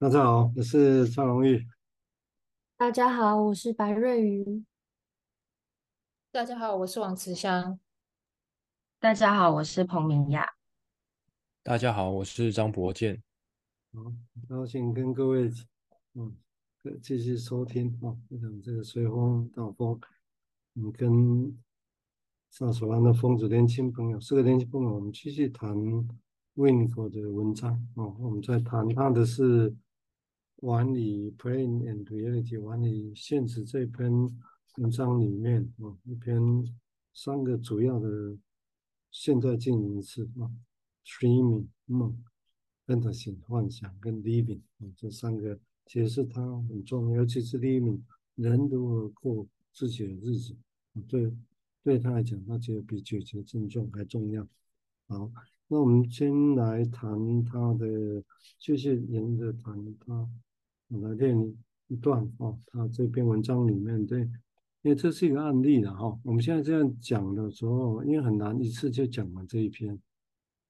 大家好，我是赵荣玉。大家好，我是白瑞瑜。大家好，我是王慈香。大家好，我是彭明雅。大家好，我是张博健。好，高兴跟各位嗯继续收听啊，我们这个随风到风，嗯，跟上所湾的风子年轻朋友，四个年轻朋友，我们继续谈 Winnicott 的文章啊，我们在谈他的是。管理，plane and Reality） 管理现实这篇文章里面啊，一篇三个主要的现在进行式啊，dreaming 梦、fantasy 幻想跟 living 啊，这三个其实是它很重要，尤其是 living 人如何过自己的日子，对对他来讲，他觉得比解决症状还重要。好，那我们先来谈他的，继续沿着谈他。我来念一段哦，他这篇文章里面对，因为这是一个案例了哈。我们现在这样讲的时候，因为很难一次就讲完这一篇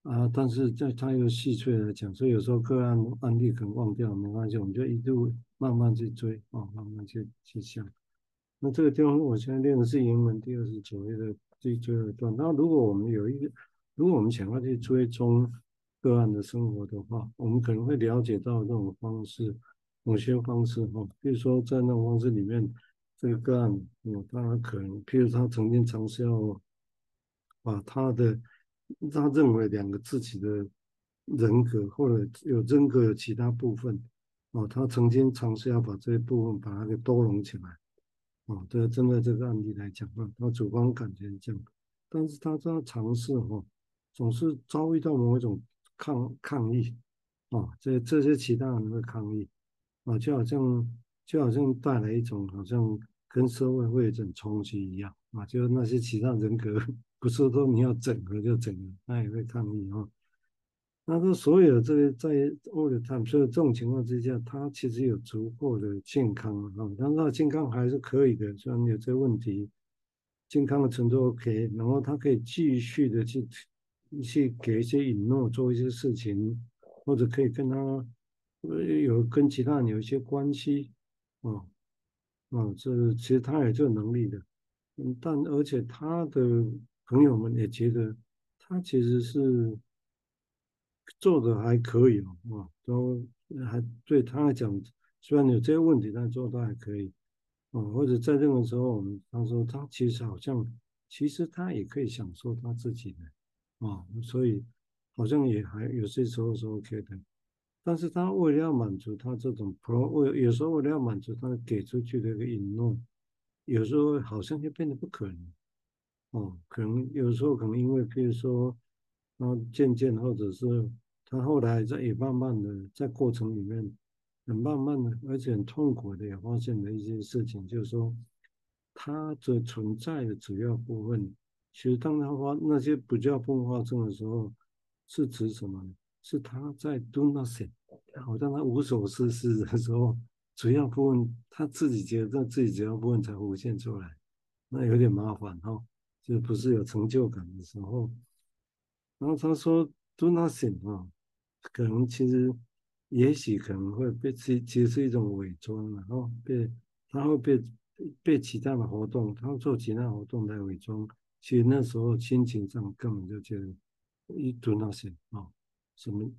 啊，但是在他又细碎的讲，所以有时候个案案例可能忘掉没关系，我们就一路慢慢去追啊，慢慢去去想。那这个地方我现在练的是英文第二十九页的最最后一段。那如果我们有一个，如果我们想要去追踪个案的生活的话，我们可能会了解到这种方式。某些方式哈，比如说在那种方式里面，这个个案，嗯，他可能，譬如他曾经尝试要把他的他认为两个自己的人格，或者有人格有其他部分，哦，他曾经尝试要把这一部分把它给兜拢起来，哦，对，针对这个案例来讲啊，他主观感觉这样，但是他这尝试哈，总是遭遇到某一种抗抗议，哦，这这些其他人的抗议。啊，就好像就好像带来一种好像跟社会会有一种冲击一样啊，就是那些其他人格不是说你要整合就整合，他也会抗议啊。那说所有这个在 all the time，所以这种情况之下，他其实有足够的健康啊，但是他健康还是可以的，虽然有这问题，健康的程度 OK，然后他可以继续的去去给一些允诺，做一些事情，或者可以跟他。有跟其他人有一些关系，啊，啊，这其实他也有这个能力的，嗯，但而且他的朋友们也觉得他其实是做的还可以哦，啊，都还对他来讲，虽然有这些问题，但做的还可以，啊，或者在这个时候，我们他说他其实好像，其实他也可以享受他自己的，啊，所以好像也还有些时候是 OK 的。但是他为了要满足他这种 pro，为有时候为了要满足他给出去的一个允诺，有时候好像就变得不可能。哦，可能有时候可能因为，譬如说，然后渐渐或者是他后来在也慢慢的在过程里面，很慢慢的而且很痛苦的也发现了一些事情，就是说，他的存在的主要部分，其实当他发那些不叫分发症的时候，是指什么呢？是他在 do nothing，好像他无所事事的时候，主要部分他自己觉得自己主要部分才浮现出来，那有点麻烦哈，就不是有成就感的时候。然后他说 do nothing 啊，可能其实也许可能会被其其实是一种伪装，然后被他会被被其他的活动，他做其他活动来伪装。其实那时候心情上根本就觉得一 do nothing 啊。什么？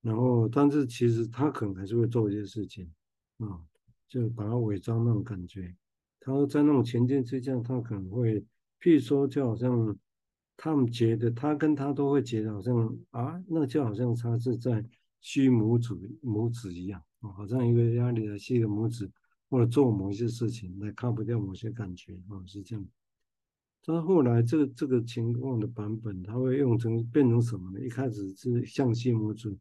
然后，但是其实他可能还是会做一些事情啊，就把它伪装那种感觉。他在那种情境之下，他可能会，譬如说，就好像他们觉得他跟他都会觉得好像啊，那就好像他是在虚拇指拇指一样啊，好像一个压力来吸个拇指，或者做某一些事情来看不掉某些感觉啊，是这样。但后来这个这个情况的版本，它会用成变成什么呢？一开始是向心模组，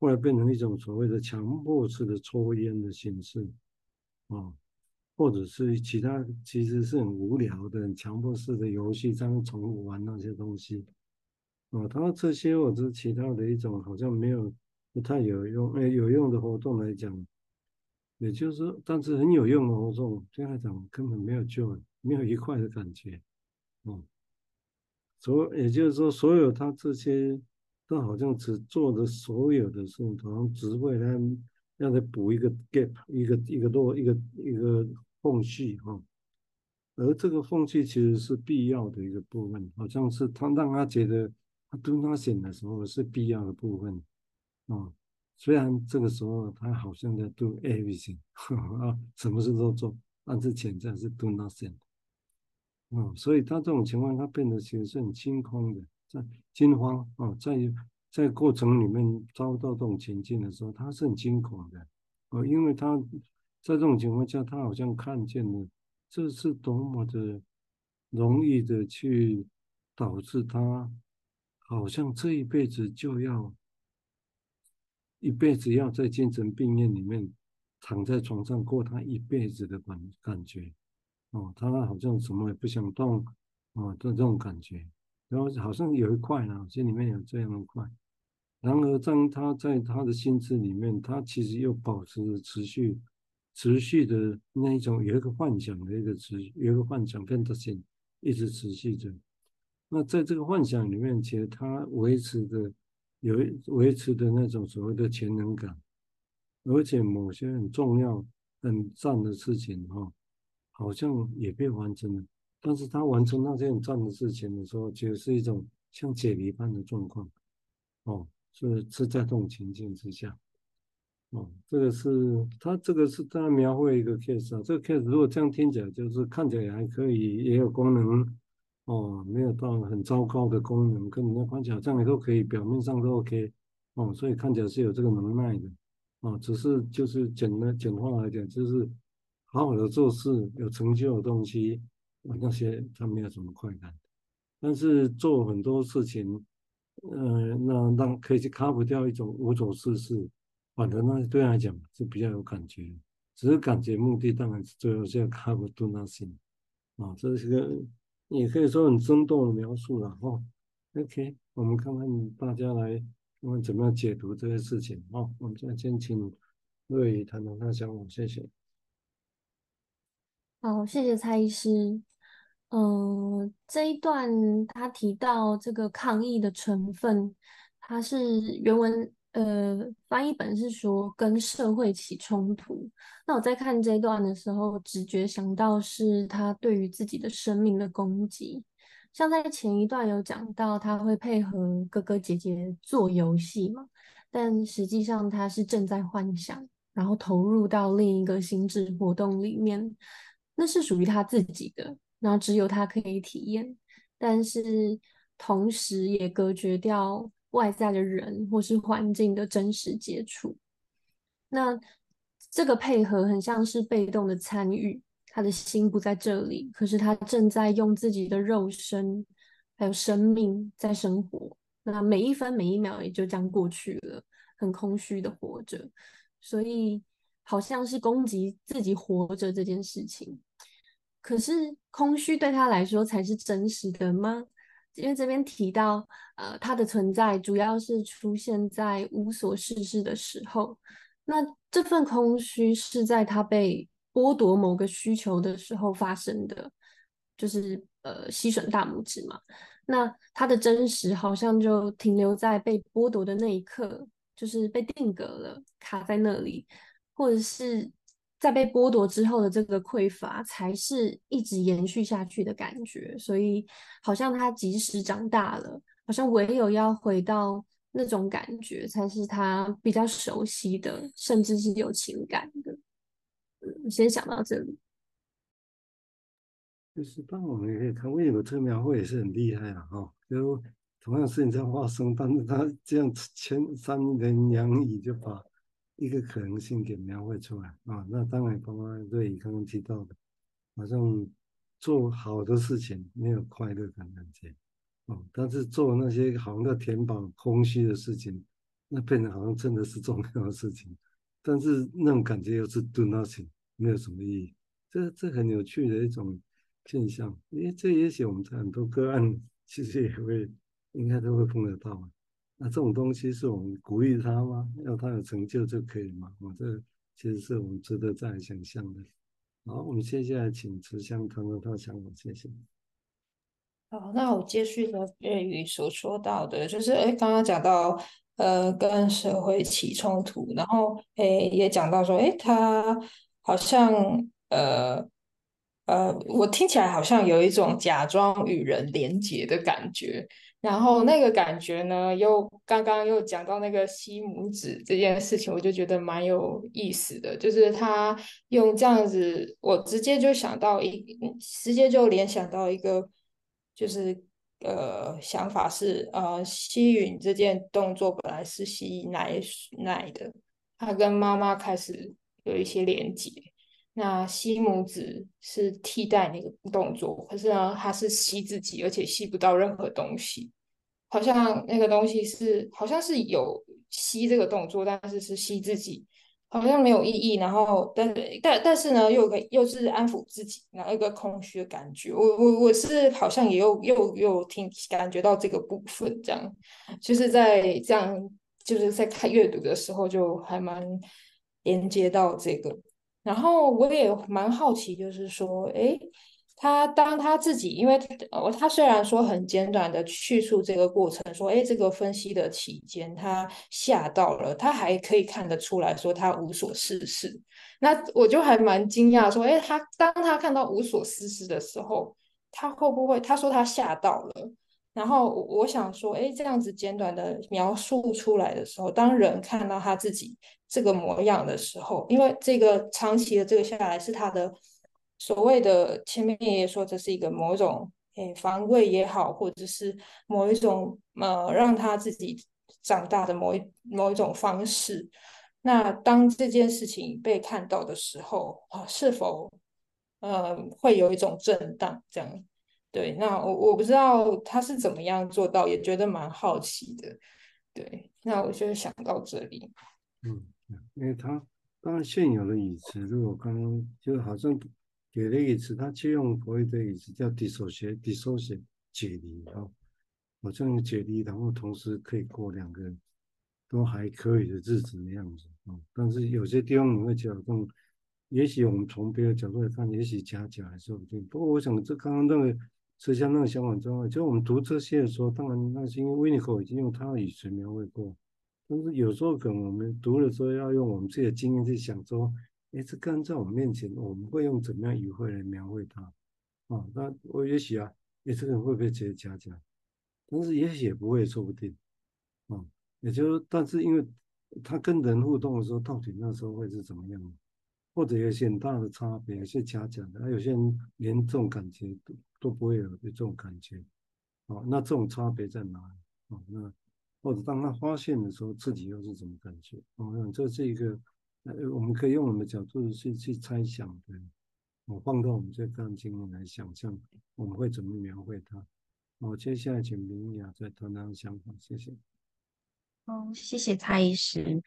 后来变成一种所谓的强迫式的抽烟的形式，啊，或者是其他其实是很无聊的强迫式的游戏，这样重复玩那些东西，啊，它这些或者其他的一种好像没有不太有用，哎，有用的活动来讲，也就是说，但是很有用的活动，对他来讲根本没有救，没有愉快的感觉。嗯，所也就是说，所有他这些都好像只做的所有的事情，好像只为了让他补一个 gap，一个一个落一个一个缝隙哈。而这个缝隙其实是必要的一个部分，好像是他让他觉得他 do nothing 的时候是必要的部分啊。虽然这个时候他好像在 do everything 啊，什么事都做，但是潜在是 do nothing。嗯，所以他这种情况，他变得其实是很惊慌的，在惊慌啊，在在过程里面遭到这种情境的时候，他是很惊恐的啊，因为他在这种情况下，他好像看见了。这是多么的容易的去导致他，好像这一辈子就要一辈子要在精神病院里面躺在床上过他一辈子的感感觉，哦，他好像什么也不想动，哦，的这种感觉，然后好像有一块呢，心里面有这样的块，然而当他在他的心智里面，他其实又保持着持续。持续的那一种有一个幻想的一个持，有一个幻想跟着心一直持续着。那在这个幻想里面，其实他维持的有维持的那种所谓的潜能感，而且某些很重要、很赞的事情哈，好像也被完成了。但是他完成那些很赞的事情的时候，其实是一种像解离般的状况，哦，是是在这种情境之下。哦，这个是他这个是在描绘一个 case 啊，这个 case 如果这样听起来，就是看起来还可以，也有功能，哦，没有到很糟糕的功能，跟人家看起来这样也都可以，表面上都 OK，哦，所以看起来是有这个能耐的，哦，只是就是简单简化来讲，就是好好的做事，有成就的东西，那些他没有什么快感，但是做很多事情，呃，那让可以去克服掉一种无所事事。反正那对他来讲是比较有感觉，只是感觉目的当然是最后是要 cover do nothing 啊，这是个也可以说很生动的描述了哈。OK，我们看看大家来我们怎么样解读这些事情啊。我们现在先请瑞宇谈谈他想法，谢谢。好，谢谢蔡医师。嗯、这一段他提到这个抗议的成分，他是原文。呃，翻译本是说跟社会起冲突。那我在看这一段的时候，直觉想到是他对于自己的生命的攻击。像在前一段有讲到，他会配合哥哥姐姐做游戏嘛，但实际上他是正在幻想，然后投入到另一个心智活动里面，那是属于他自己的，然后只有他可以体验，但是同时也隔绝掉。外在的人或是环境的真实接触，那这个配合很像是被动的参与，他的心不在这里，可是他正在用自己的肉身还有生命在生活，那每一分每一秒也就这样过去了，很空虚的活着，所以好像是攻击自己活着这件事情，可是空虚对他来说才是真实的吗？因为这边提到，呃，他的存在主要是出现在无所事事的时候。那这份空虚是在他被剥夺某个需求的时候发生的，就是呃，吸吮大拇指嘛。那他的真实好像就停留在被剥夺的那一刻，就是被定格了，卡在那里，或者是。在被剥夺之后的这个匮乏，才是一直延续下去的感觉。所以，好像他即使长大了，好像唯有要回到那种感觉，才是他比较熟悉的，甚至是有情感的。嗯，先想到这里。就是，当我们也可以看，为什么这个描绘也是很厉害啊！哈，就同样是你在发生，但是他这样千三言两语就把。一个可能性给描绘出来。啊，那当然，包括瑞宇刚刚提到的，好像做好的事情没有快乐感感觉，哦，但是做那些好像在填饱空虚的事情，那变得好像真的是重要的事情，但是那种感觉又是 do nothing，没有什么意义，这这很有趣的一种现象，因为这也许我们在很多个案其实也会应该都会碰得到。那这种东西是我们鼓励他吗？要他有成就就可以吗？我这其实是我们值得再想象的。好，我们接下来请慈香谈谈他的想法，谢谢。好，那我接续的瑞宇所说到的，就是哎，刚刚讲到呃跟社会起冲突，然后诶也讲到说，诶他好像呃呃，我听起来好像有一种假装与人连结的感觉。然后那个感觉呢，又刚刚又讲到那个吸拇指这件事情，我就觉得蛮有意思的。就是他用这样子，我直接就想到一，直接就联想到一个，就是呃想法是，呃吸吮这件动作本来是吸奶奶的，他跟妈妈开始有一些连接。那吸拇指是替代那个动作，可是呢，他是吸自己，而且吸不到任何东西，好像那个东西是，好像是有吸这个动作，但是是吸自己，好像没有意义。然后，但但但是呢，又可以又是安抚自己，然后一个空虚的感觉。我我我是好像也有又又听感觉到这个部分，这样就是在这样就是在看阅读的时候，就还蛮连接到这个。然后我也蛮好奇，就是说，哎，他当他自己，因为呃，他虽然说很简短的叙述这个过程，说，哎，这个分析的期间他吓到了，他还可以看得出来说他无所事事。那我就还蛮惊讶，说，哎，他当他看到无所事事的时候，他会不会？他说他吓到了。然后我想说，哎，这样子简短的描述出来的时候，当人看到他自己。这个模样的时候，因为这个长期的这个下来是他的所谓的前面也说这是一个某种诶防卫也好，或者是某一种呃让他自己长大的某一某一种方式。那当这件事情被看到的时候啊，是否呃会有一种震荡？这样对？那我我不知道他是怎么样做到，也觉得蛮好奇的。对，那我就想到这里，嗯。因为他当然现有的语词，如果刚刚就好像给了椅子，他借用佛的语词叫 dissociate，dissociate 解离啊，好像解离，然后同时可以过两个都还可以的日子的样子啊。但是有些地方你会觉得，也许我们从别的角度来看，也许假假还是不对。不过我想这刚刚那个实际上那个想法之外，就我们读这些的时候，当然那是因为维尼口已经用他的语词描绘过。但是有时候可能我们读的时候要用我们自己的经验去想说，哎，这个人在我们面前，我们会用怎么样语汇来描绘他？啊，那我也许啊，哎，这个人会不会觉得假假？但是也许也不会，说不定。啊，也就是，但是因为他跟人互动的时候，到底那时候会是怎么样？或者有些很大的差别，有些假假的，有些人连这种感觉都不会有这种感觉。啊，那这种差别在哪里？啊，那。或者当他发现的时候，自己又是什么感觉？我想这是一个，呃，我们可以用我们的角度去去猜想的。我放到我们这个经验来想象，我们会怎么描绘它？我接下来请明雅再谈谈想法，谢谢。好，谢谢蔡医师。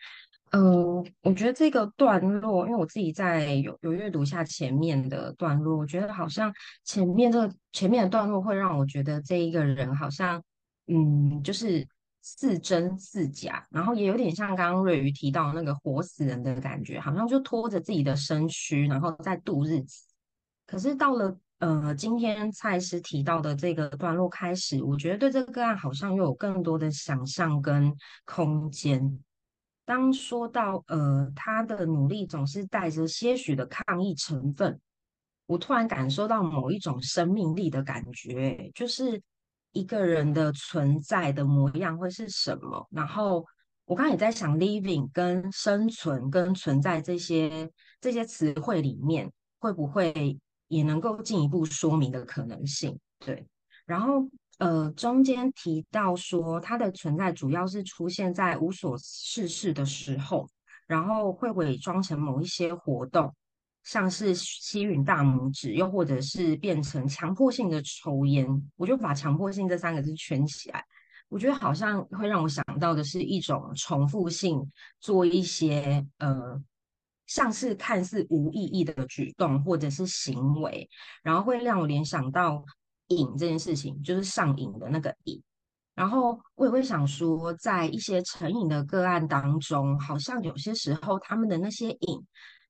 呃，我觉得这个段落，因为我自己在有有阅读下前面的段落，我觉得好像前面这个前面的段落会让我觉得这一个人好像，嗯，就是。似真似假，然后也有点像刚刚瑞瑜提到那个活死人的感觉，好像就拖着自己的身躯，然后在度日子。可是到了呃今天蔡医师提到的这个段落开始，我觉得对这个个案好像又有更多的想象跟空间。当说到呃他的努力总是带着些许的抗议成分，我突然感受到某一种生命力的感觉，就是。一个人的存在的模样会是什么？然后我刚刚也在想，living 跟生存跟存在这些这些词汇里面，会不会也能够进一步说明的可能性？对。然后呃，中间提到说，它的存在主要是出现在无所事事的时候，然后会伪装成某一些活动。像是吸吮大拇指，又或者是变成强迫性的抽烟，我就把强迫性这三个字圈起来。我觉得好像会让我想到的是一种重复性，做一些呃，像是看似无意义的举动或者是行为，然后会让我联想到瘾这件事情，就是上瘾的那个瘾。然后我也会想说，在一些成瘾的个案当中，好像有些时候他们的那些瘾。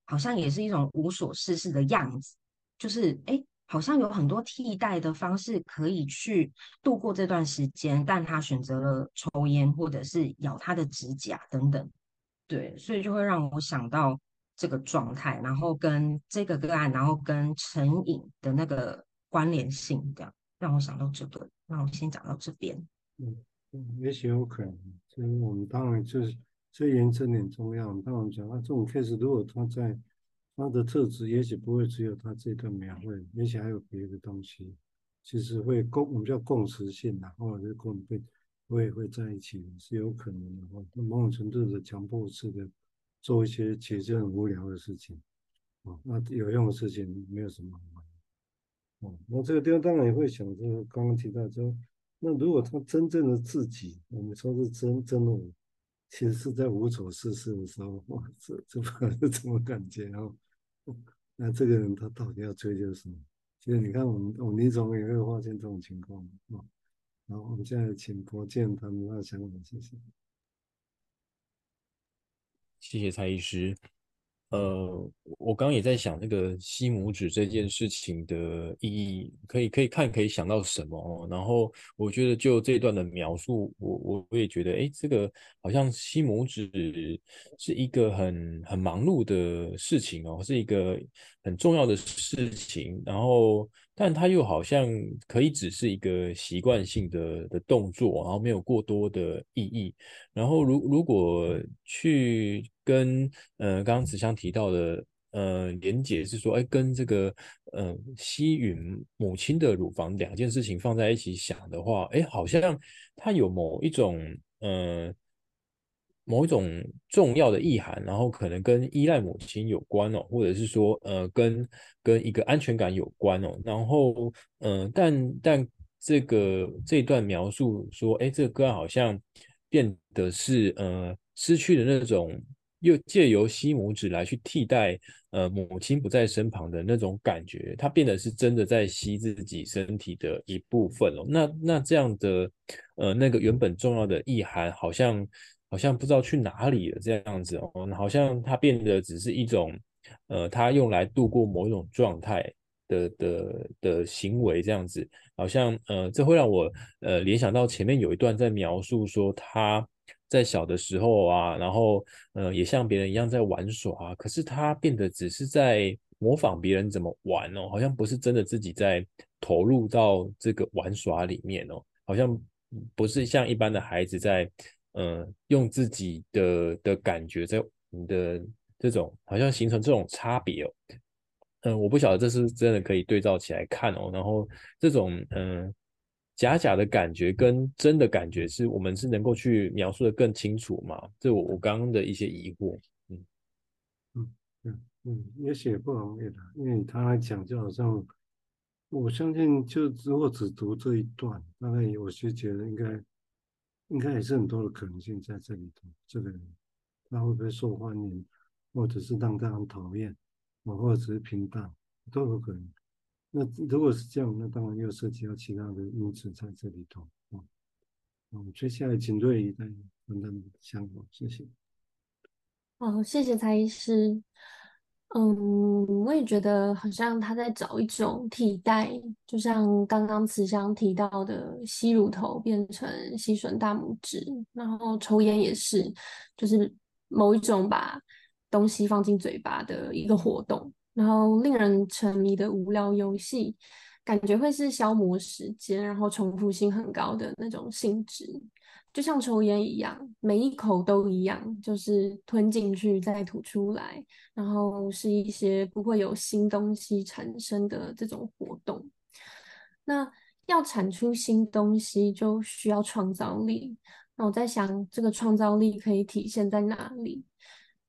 好像也是一种无所事事的样子，就是哎，好像有很多替代的方式可以去度过这段时间，但他选择了抽烟或者是咬他的指甲等等，对，所以就会让我想到这个状态，然后跟这个个案，然后跟成瘾的那个关联性，这样让我想到这个。那我先讲到这边。嗯，也许有可能，所以我们当然就是这验证点重要。当然讲，那这种 case 如果他在他的特质，也许不会只有他这段描绘，也许还有别的东西，其实会共我们叫共识性的，或者是共会会会在一起是有可能的。哦，某种程度的强迫式的做一些其实很无聊的事情，哦，那有用的事情没有什么。那这个地方当然也会想，就是刚刚提到说，那如果他真正的自己，我们说是真真我，其实是在无所事事的时候，哇，这这不知道是什么感觉哦。那这个人他到底要追求什么？其实你看我们，我们李总也会发现这种情况啊。然后我们现在请博建他们的想法，谢谢。谢谢蔡医师。呃，我刚刚也在想那个吸拇指这件事情的意义，可以可以看可以想到什么哦。然后我觉得就这段的描述，我我我也觉得，哎，这个好像吸拇指是一个很很忙碌的事情哦，是一个很重要的事情。然后，但它又好像可以只是一个习惯性的的动作，然后没有过多的意义。然后，如如果去跟呃刚刚子香提到的呃连结是说，哎，跟这个呃吸吮母亲的乳房两件事情放在一起想的话，哎，好像它有某一种呃某一种重要的意涵，然后可能跟依赖母亲有关哦，或者是说呃跟跟一个安全感有关哦，然后嗯、呃，但但这个这段描述说，哎，这个歌好像变得是呃失去了那种。又借由吸拇指来去替代，呃，母亲不在身旁的那种感觉，它变得是真的在吸自己身体的一部分哦。那那这样的，呃，那个原本重要的意涵，好像好像不知道去哪里了，这样子哦，好像它变得只是一种，呃，它用来度过某一种状态的的的行为，这样子，好像呃，这会让我呃联想到前面有一段在描述说他。在小的时候啊，然后呃，也像别人一样在玩耍啊，可是他变得只是在模仿别人怎么玩哦，好像不是真的自己在投入到这个玩耍里面哦，好像不是像一般的孩子在呃用自己的的感觉在你的这种好像形成这种差别哦，嗯，我不晓得这是真的可以对照起来看哦，然后这种嗯。假假的感觉跟真的感觉是我们是能够去描述的更清楚吗？这我我刚刚的一些疑惑，嗯嗯嗯嗯，也许不容易的，因为他来讲就好像，我相信就如果只读这一段，大概我就觉得应该应该也是很多的可能性在这里头。这个人他会不会受欢迎，或者是让他很讨厌，或者是平淡，都有可能。那如果是这样，那当然又涉及到其他的因子在这里头啊。嗯，接下来请瑞怡再分担想法，谢谢。好，谢谢蔡医师。嗯，我也觉得好像他在找一种替代，就像刚刚慈祥提到的，吸乳头变成吸吮大拇指，然后抽烟也是，就是某一种把东西放进嘴巴的一个活动。然后令人沉迷的无聊游戏，感觉会是消磨时间，然后重复性很高的那种性质，就像抽烟一样，每一口都一样，就是吞进去再吐出来，然后是一些不会有新东西产生的这种活动。那要产出新东西，就需要创造力。那我在想，这个创造力可以体现在哪里？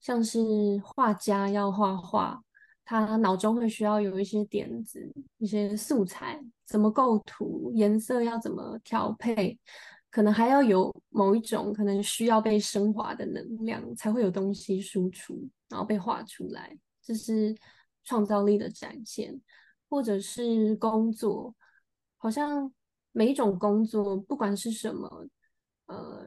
像是画家要画画。他脑中会需要有一些点子、一些素材，怎么构图，颜色要怎么调配，可能还要有某一种可能需要被升华的能量，才会有东西输出，然后被画出来，这是创造力的展现。或者是工作，好像每一种工作，不管是什么，呃，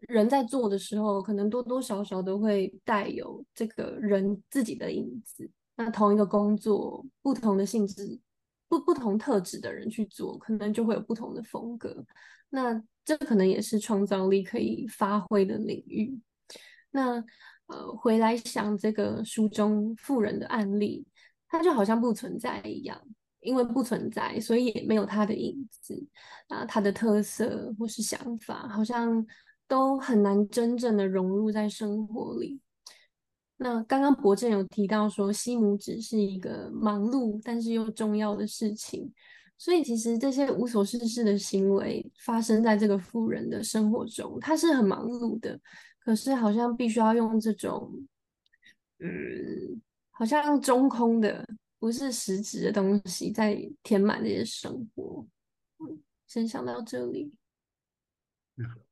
人在做的时候，可能多多少少都会带有这个人自己的影子。那同一个工作，不同的性质，不不同特质的人去做，可能就会有不同的风格。那这可能也是创造力可以发挥的领域。那呃，回来想这个书中富人的案例，它就好像不存在一样，因为不存在，所以也没有他的影子啊，他的特色或是想法，好像都很难真正的融入在生活里。那刚刚博正有提到说，吸拇指是一个忙碌但是又重要的事情，所以其实这些无所事事的行为发生在这个富人的生活中，他是很忙碌的，可是好像必须要用这种，嗯，好像中空的，不是实质的东西在填满这些生活。先想到这里。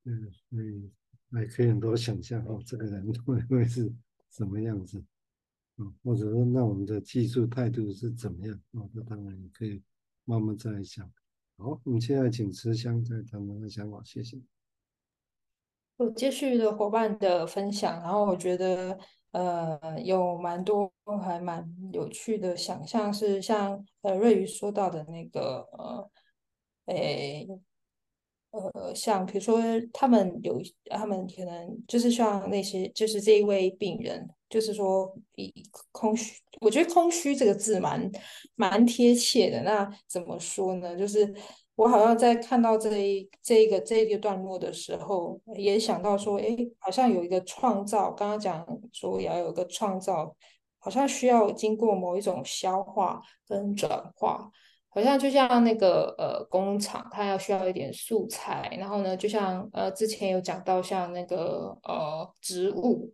嗯，所以还可以很多想象哦，这个人会会是。什么样子？嗯，或者说，那我们的技术态度是怎么样？哦，那当然也可以慢慢再来想。好，我们现在请慈香再谈谈想法，谢谢。我接续的伙伴的分享，然后我觉得，呃，有蛮多还蛮有趣的想象，是像呃瑞宇说到的那个，呃，诶。呃，像比如说，他们有，他们可能就是像那些，就是这一位病人，就是说，以空虚，我觉得“空虚”这个字蛮蛮贴切的。那怎么说呢？就是我好像在看到这一这一个这一个段落的时候，也想到说，哎，好像有一个创造，刚刚讲说要有一个创造，好像需要经过某一种消化跟转化。好像就像那个呃工厂，它要需要一点素材，然后呢，就像呃之前有讲到像那个呃植物，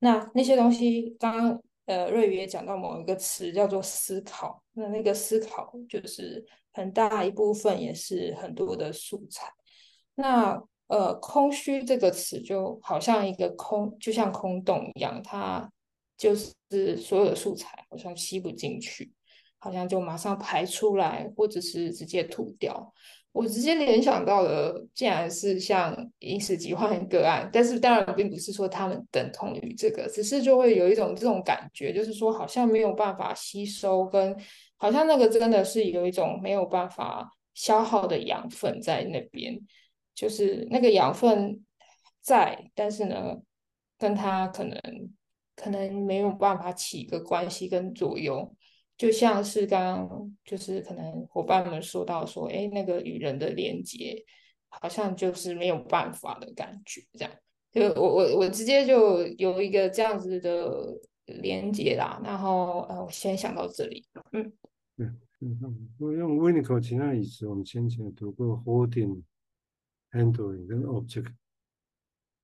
那那些东西，刚刚呃瑞宇也讲到某一个词叫做思考，那那个思考就是很大一部分也是很多的素材，那呃空虚这个词就好像一个空，就像空洞一样，它就是所有的素材好像吸不进去。好像就马上排出来，或者是直接吐掉。我直接联想到的，竟然是像饮食疾患个案，但是当然并不是说他们等同于这个，只是就会有一种这种感觉，就是说好像没有办法吸收，跟好像那个真的是有一种没有办法消耗的养分在那边，就是那个养分在，但是呢，跟他可能可能没有办法起一个关系跟作用。就像是刚刚就是可能伙伴们说到说，哎，那个与人的连接好像就是没有办法的感觉，这样，就我我我直接就有一个这样子的连接啦。然后呃，我先想到这里，嗯，嗯嗯，我用 VINECO 其他语词，我们先前读过 holding、handling 跟 object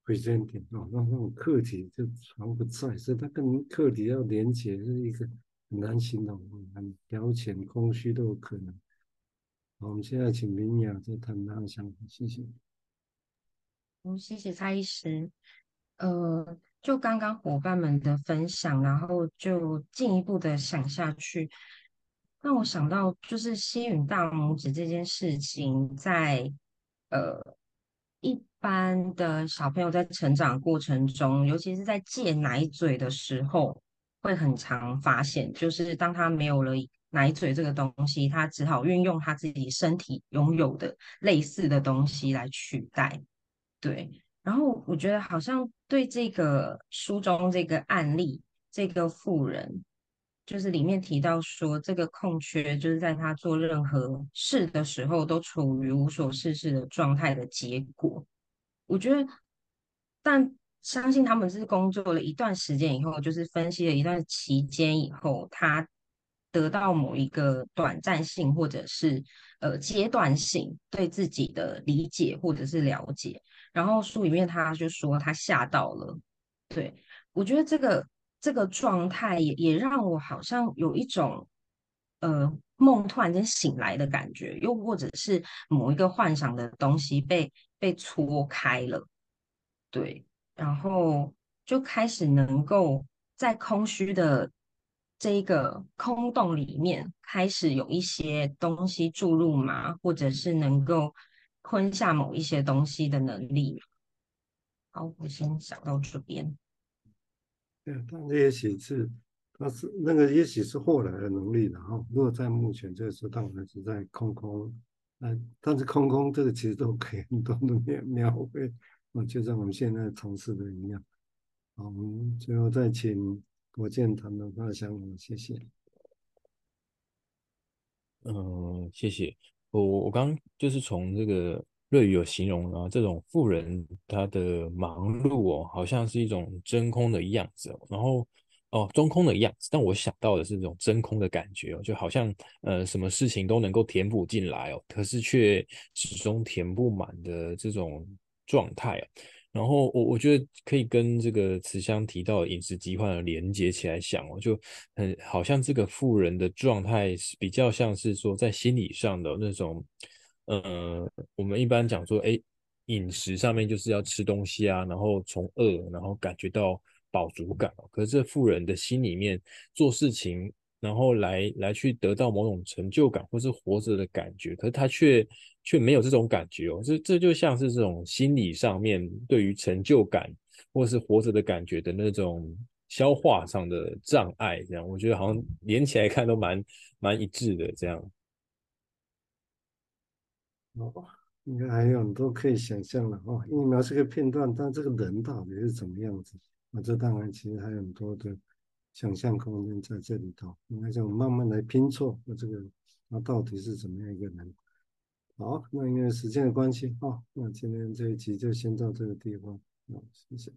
presenting 啊，那那种客体就全不在，所以它跟客体要连接是一个。很难形容，很表浅、空虚都有可能。好，我们现在请明雅再谈他的想法，谢谢。好，谢谢蔡医师。呃，就刚刚伙伴们的分享，然后就进一步的想下去，让我想到就是吸吮大拇指这件事情在，在呃一般的小朋友在成长过程中，尤其是在戒奶嘴的时候。会很常发现，就是当他没有了奶嘴这个东西，他只好运用他自己身体拥有的类似的东西来取代。对，然后我觉得好像对这个书中这个案例，这个妇人，就是里面提到说，这个空缺就是在他做任何事的时候都处于无所事事的状态的结果。我觉得，但。相信他们是工作了一段时间以后，就是分析了一段期间以后，他得到某一个短暂性或者是呃阶段性对自己的理解或者是了解。然后书里面他就说他吓到了，对，我觉得这个这个状态也也让我好像有一种呃梦突然间醒来的感觉，又或者是某一个幻想的东西被被戳开了，对。然后就开始能够在空虚的这一个空洞里面，开始有一些东西注入嘛，或者是能够吞下某一些东西的能力。好，我先想到这边。对，但这些写字他是那个也许是后来的能力，然后如果在目前这个时候，当然是在空空，呃，但是空空这个其实都可以很多的描描绘，啊，就像我们现在从事的一样。好，我们最后再请国建谈谈他的想法，谢谢。嗯，谢谢。我我刚就是从这个瑞宇有形容啊，这种富人他的忙碌哦，好像是一种真空的样子，然后哦中空的样子，但我想到的是这种真空的感觉哦，就好像呃什么事情都能够填补进来哦，可是却始终填不满的这种状态啊。然后我我觉得可以跟这个慈香提到的饮食疾患连接起来想哦，就很好像这个富人的状态是比较像是说在心理上的那种，呃，我们一般讲说，哎，饮食上面就是要吃东西啊，然后从饿然后感觉到饱足感，可是这富人的心里面做事情。然后来来去得到某种成就感，或是活着的感觉，可是他却却没有这种感觉哦，这这就像是这种心理上面对于成就感或是活着的感觉的那种消化上的障碍，这样我觉得好像连起来看都蛮蛮一致的这样。哦，应该还有很多可以想象的哦，因为描述个片段，但这个人到底是怎么样子？啊，这当然其实还有很多的。想象空间在这里头，应该就慢慢来拼凑，那这个他到底是怎么样一个人？好，那因为时间的关系，好，那今天这一集就先到这个地方，好，谢谢。